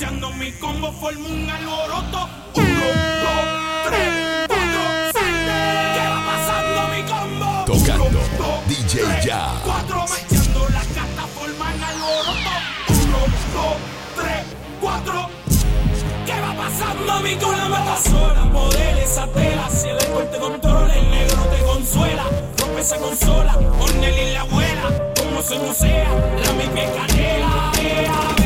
Mi combo formo un alboroto. Uno, dos, tres, cuatro, siete. ¿Qué va pasando mi combo? Tocando Uno, dos, DJ tres, ya. Cuatro, mechando la carta forman alboroto. Uno, dos, tres, cuatro. ¿Qué va pasando mi cola mata sola? Model esa tela, si el deporte controla, el negro te consuela. Rompe esa consola, Ornel y la abuela, como se musea, la misma canela.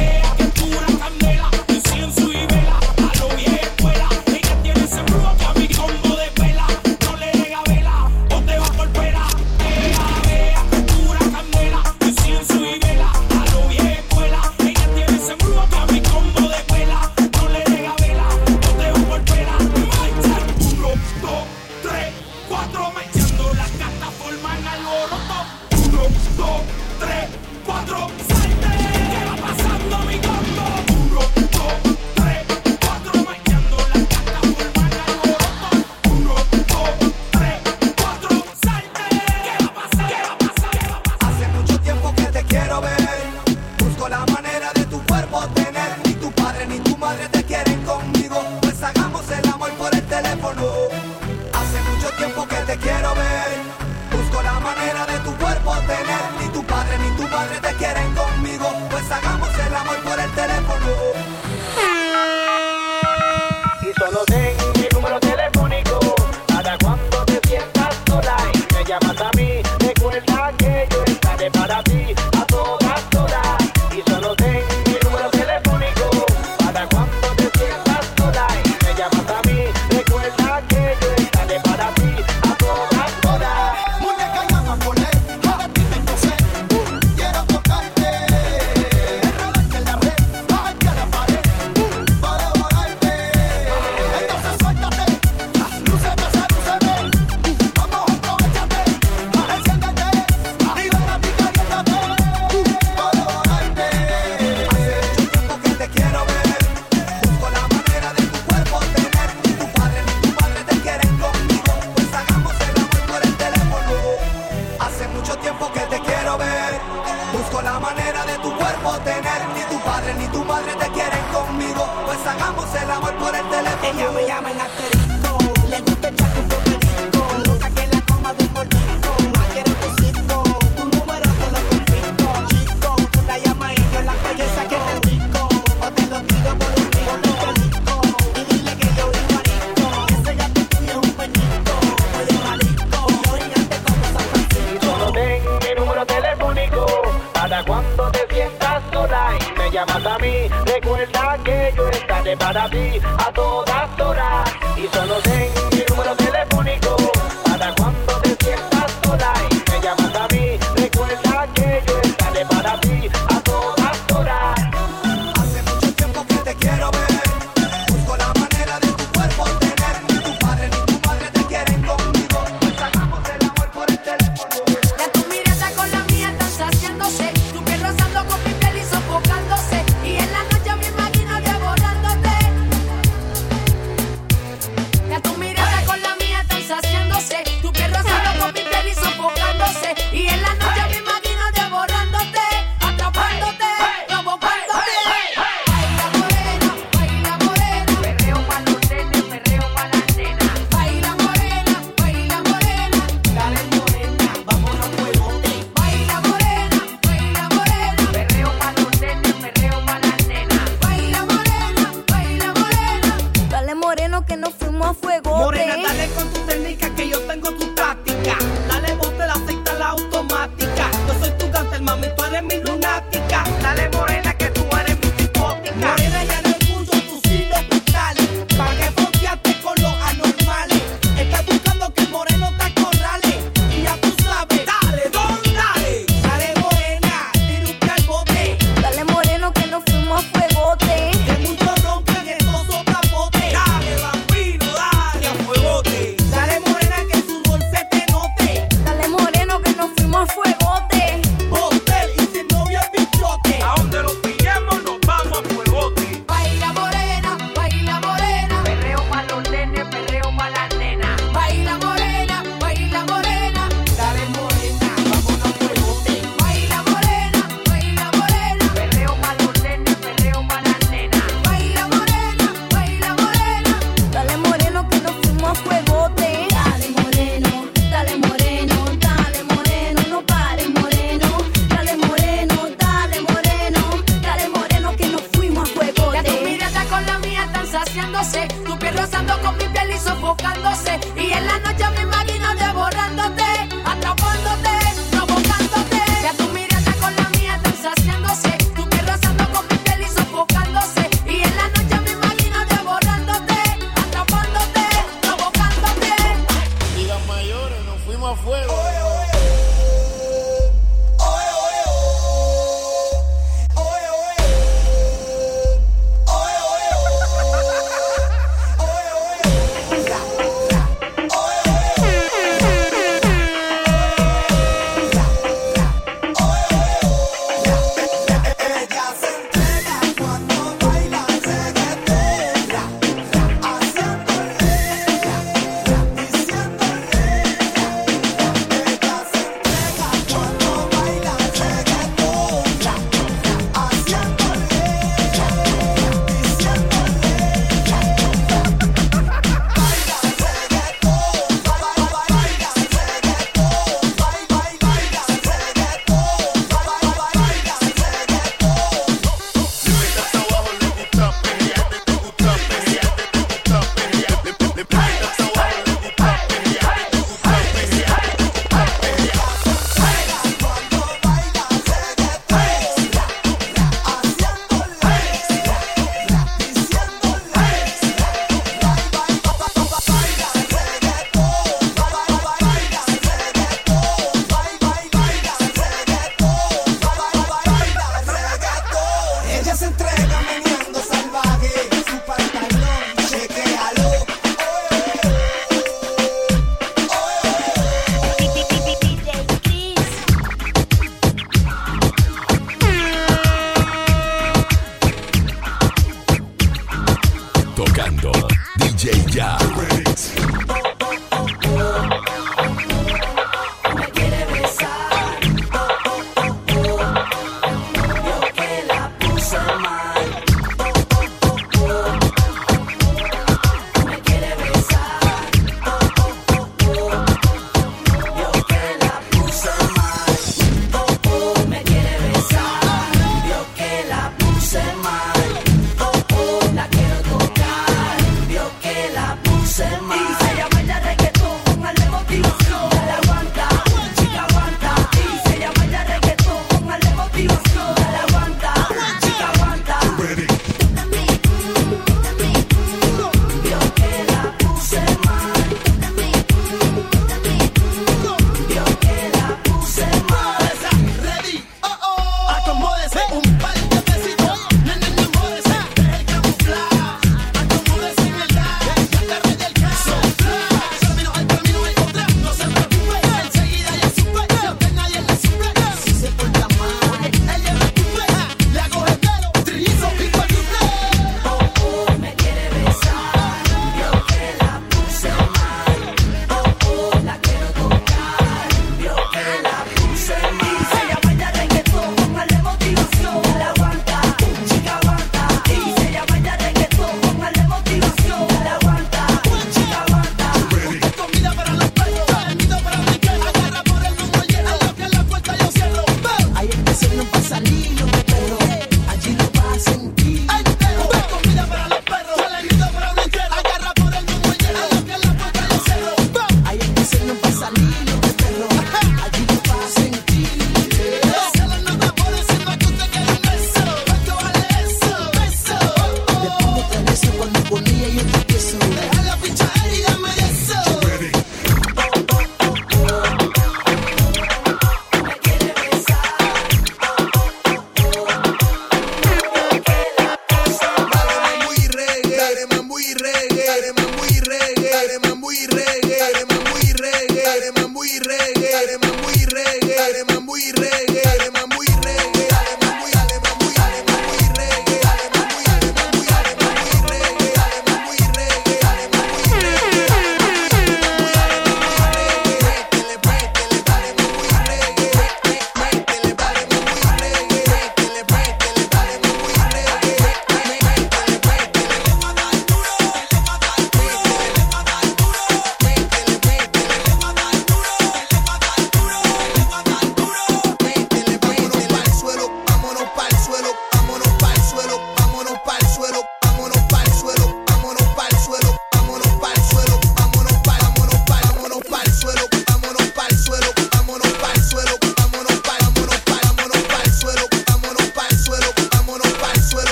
Y en la noche me imagino devorándote, atrapándote,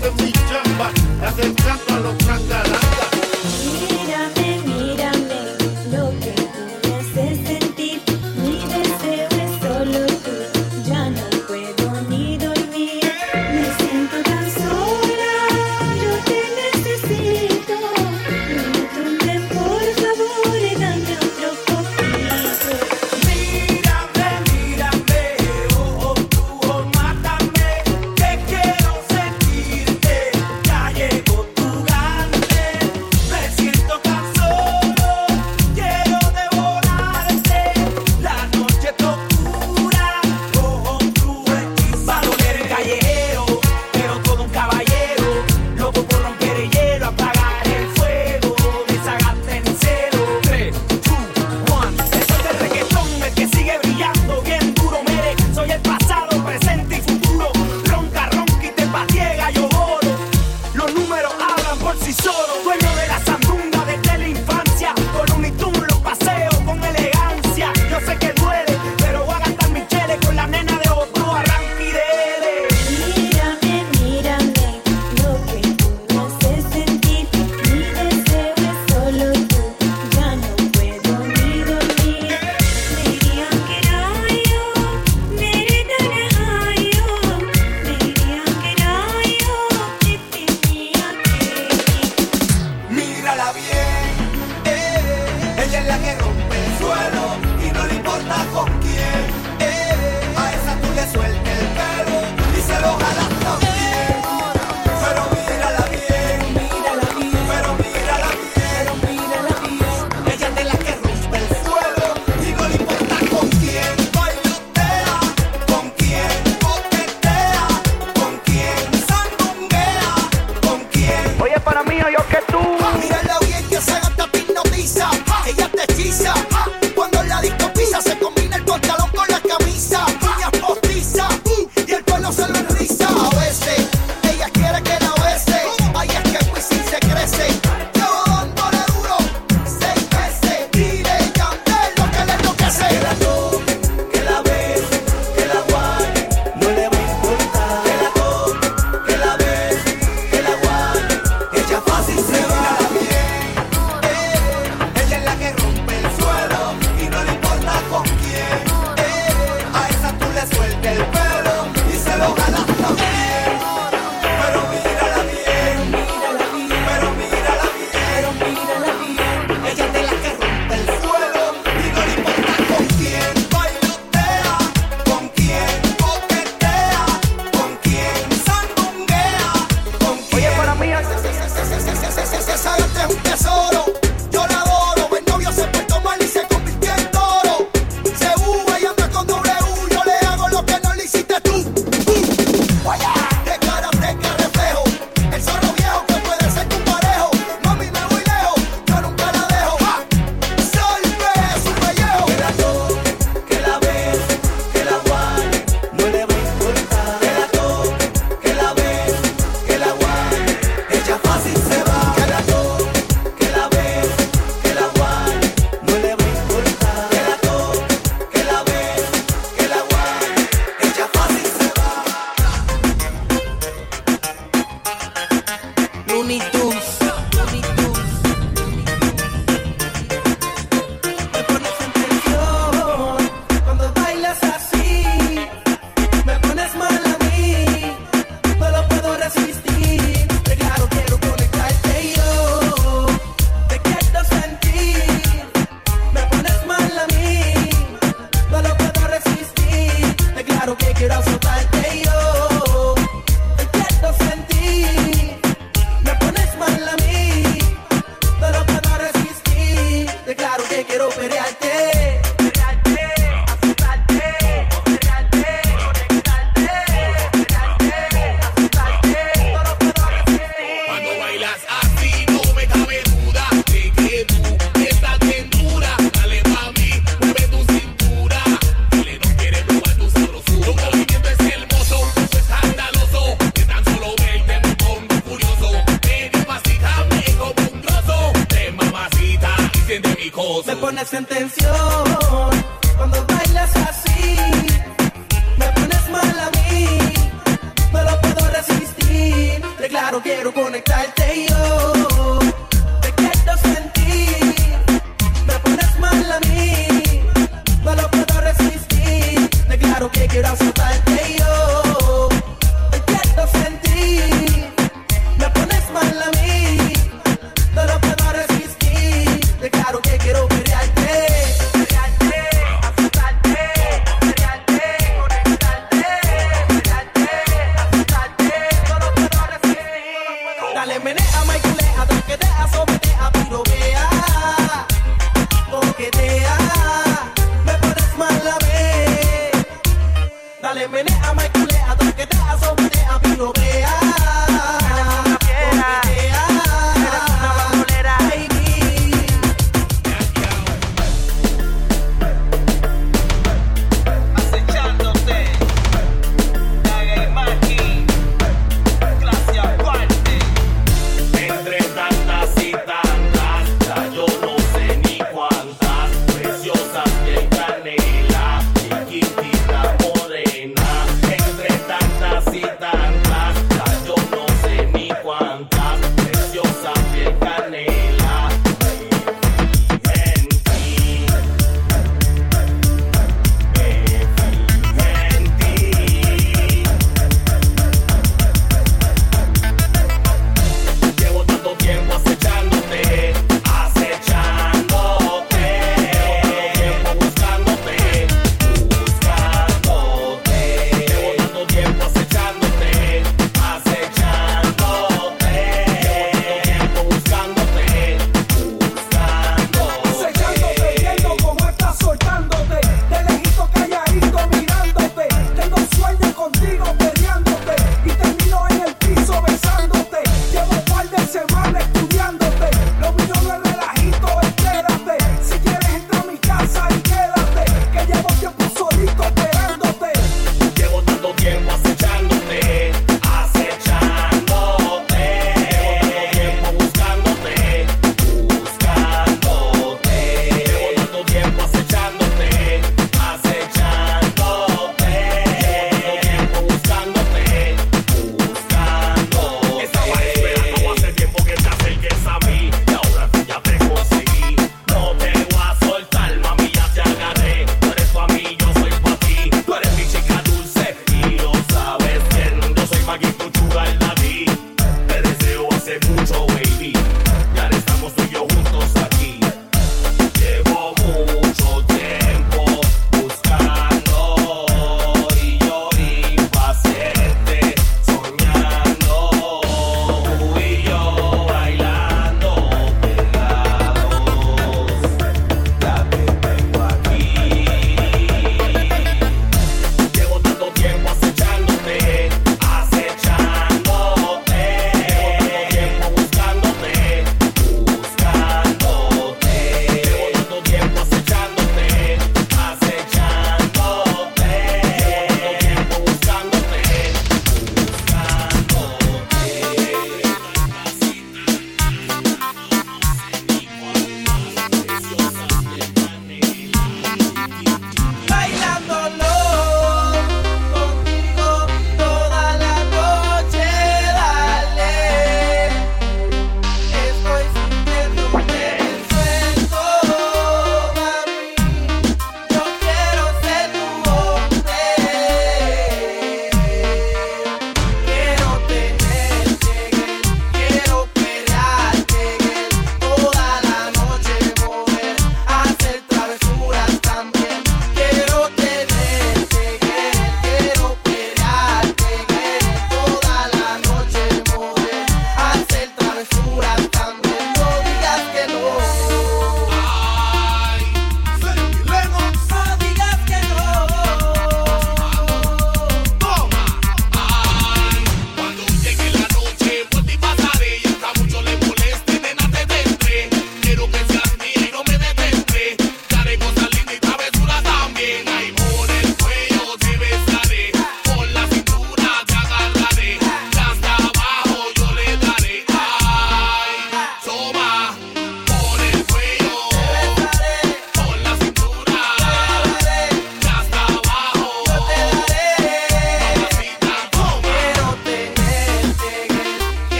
collectively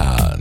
DJ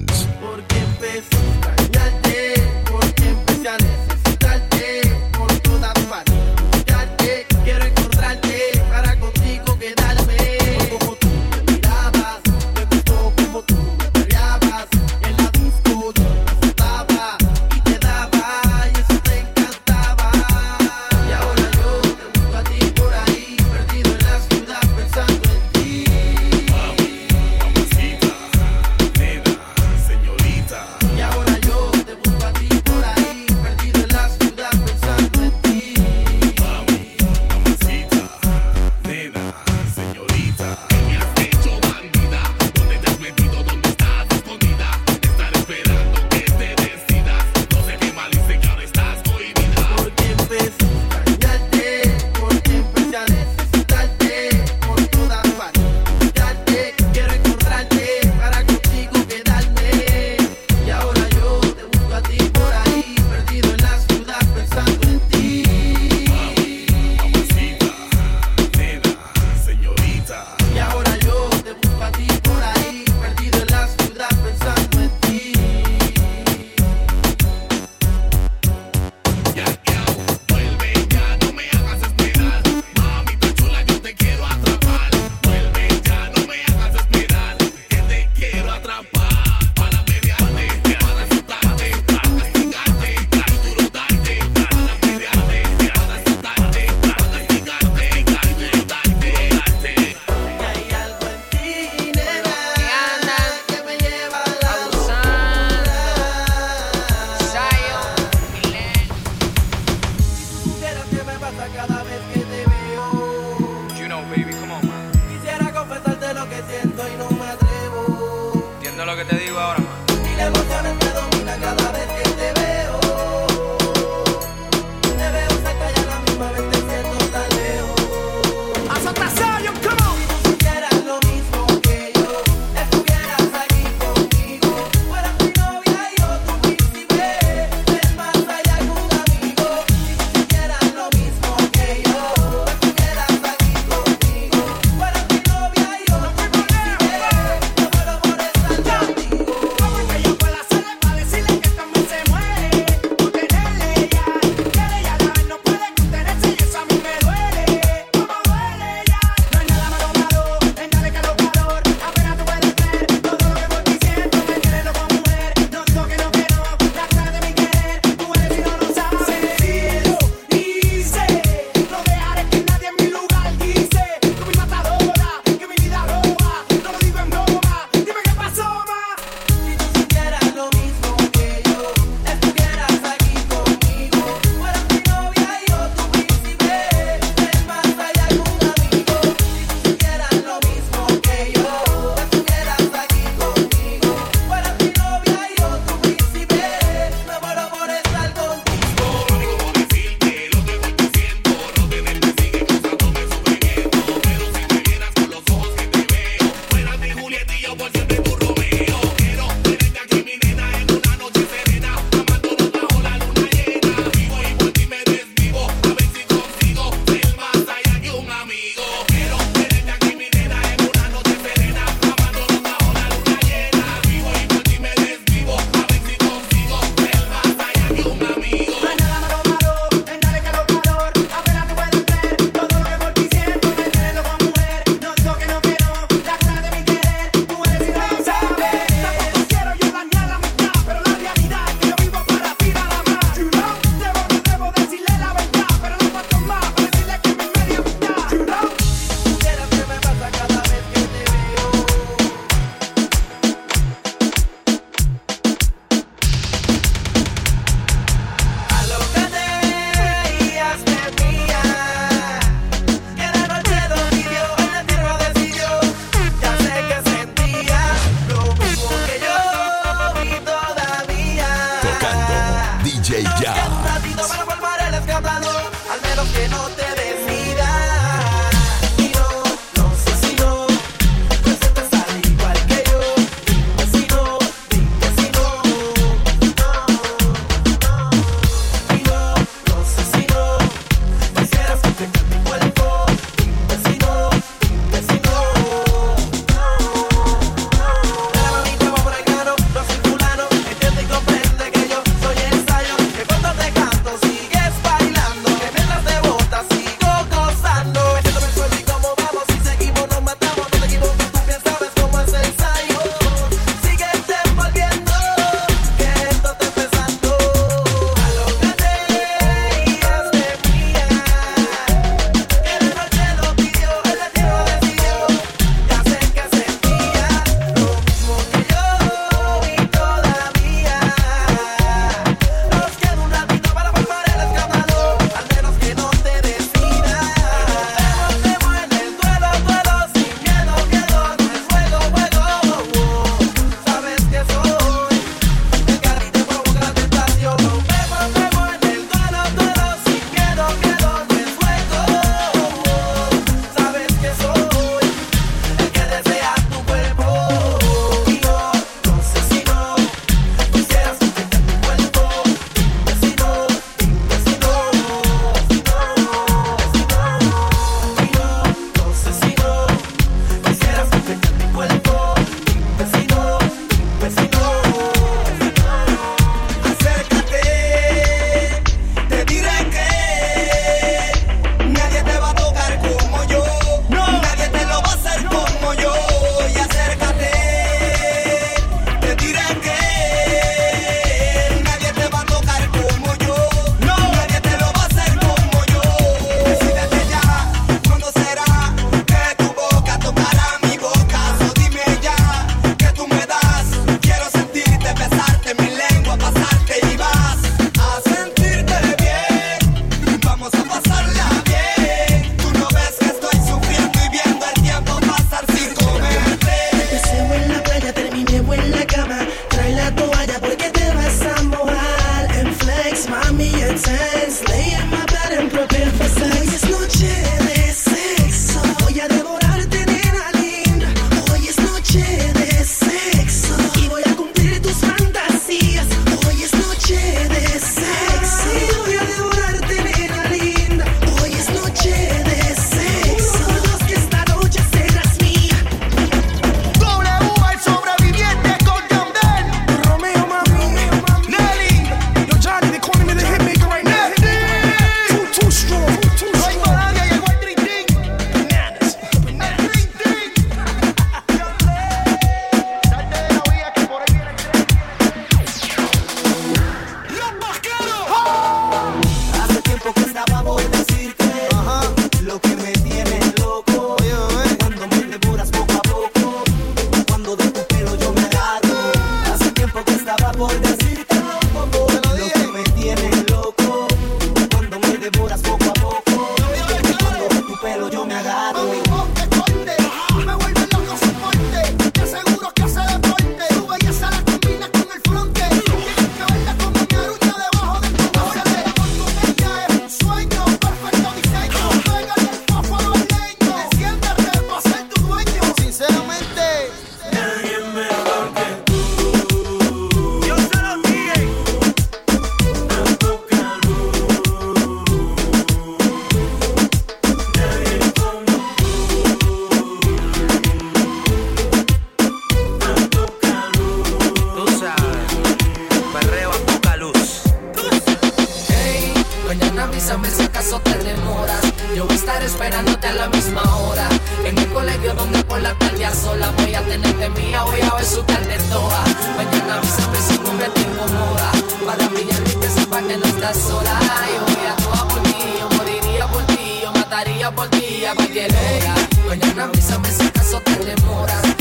sola, voy a tenerte mía, voy a besucarte toda. Mañana avísame si no me tengo moda. Para brillar y te sepa que no estás sola. Yo voy a toda por ti, yo moriría por ti, yo mataría por ti a cualquier hora. Mañana avísame si acaso te demoras.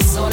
las.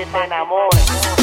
Que te enamores.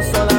Te amo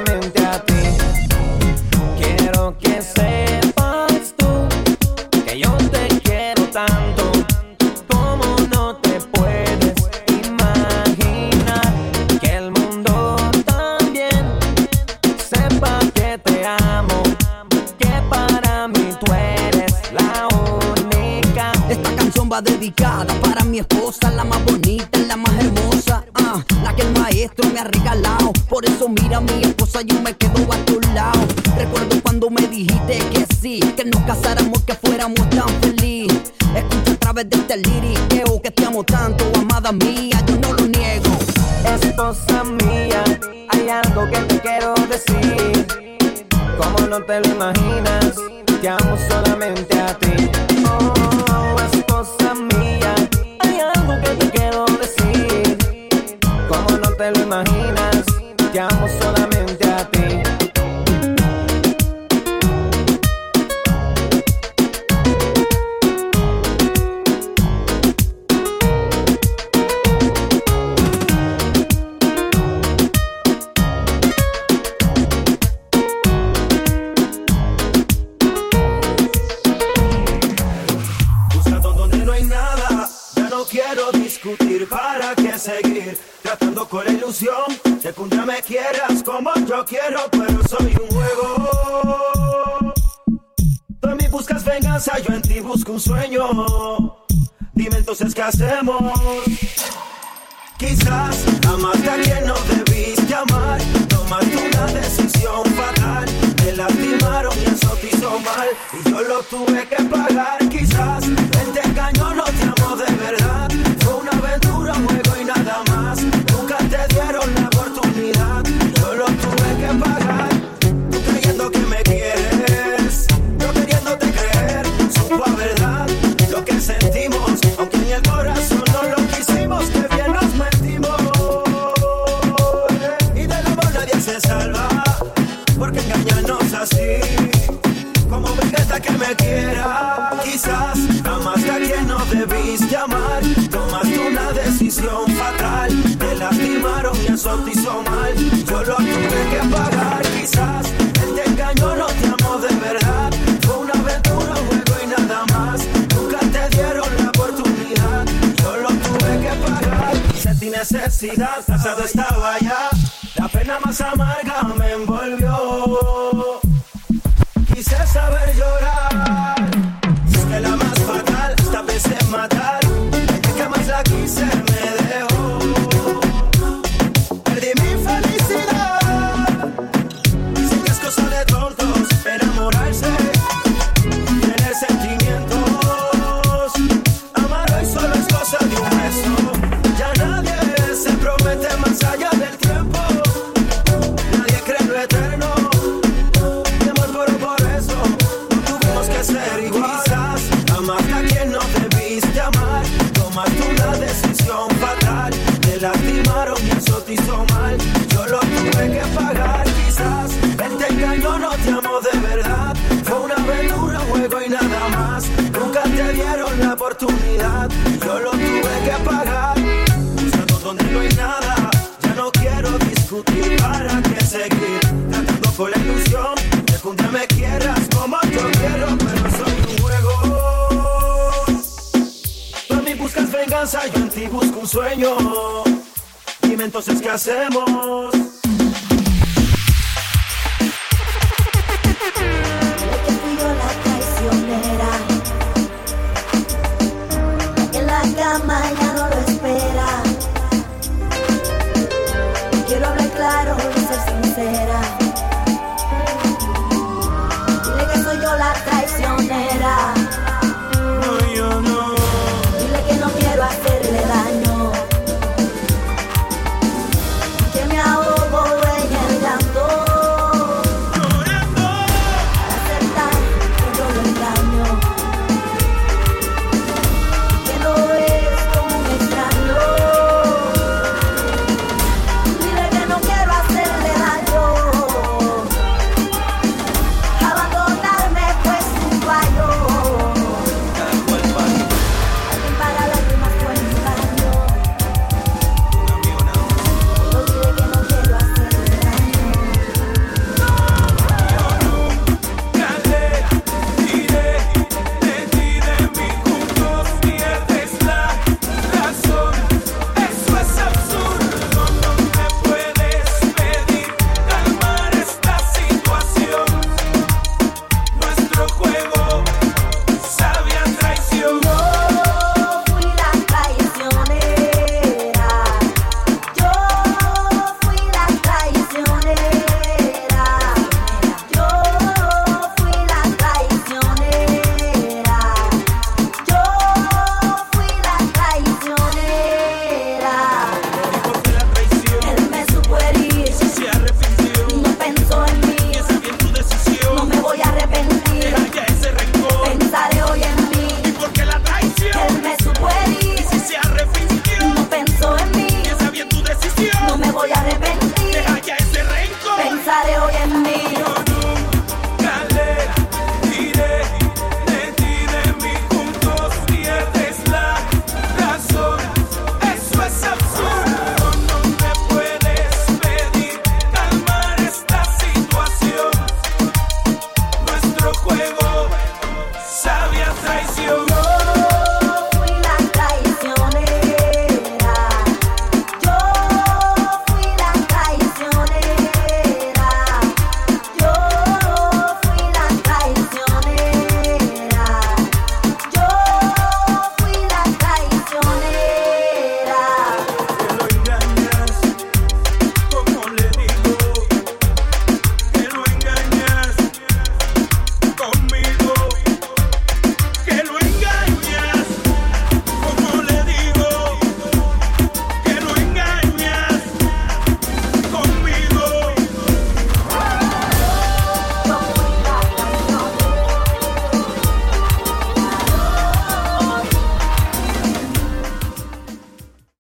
trataron y eso te hizo mal y yo lo tuve que pagar. Quizás él te engañó, necesidad, cansado estaba ya. La pena más amarga me envolvió. Nunca te dieron la oportunidad, yo lo tuve que pagar. Buscando donde no hay nada, ya no quiero discutir. ¿Para qué seguir? Tratando con la ilusión de que me quieras como yo quiero, pero soy un juego. Tú en mí buscas venganza, yo en ti busco un sueño. Dime entonces qué hacemos. la mañana no lo espera.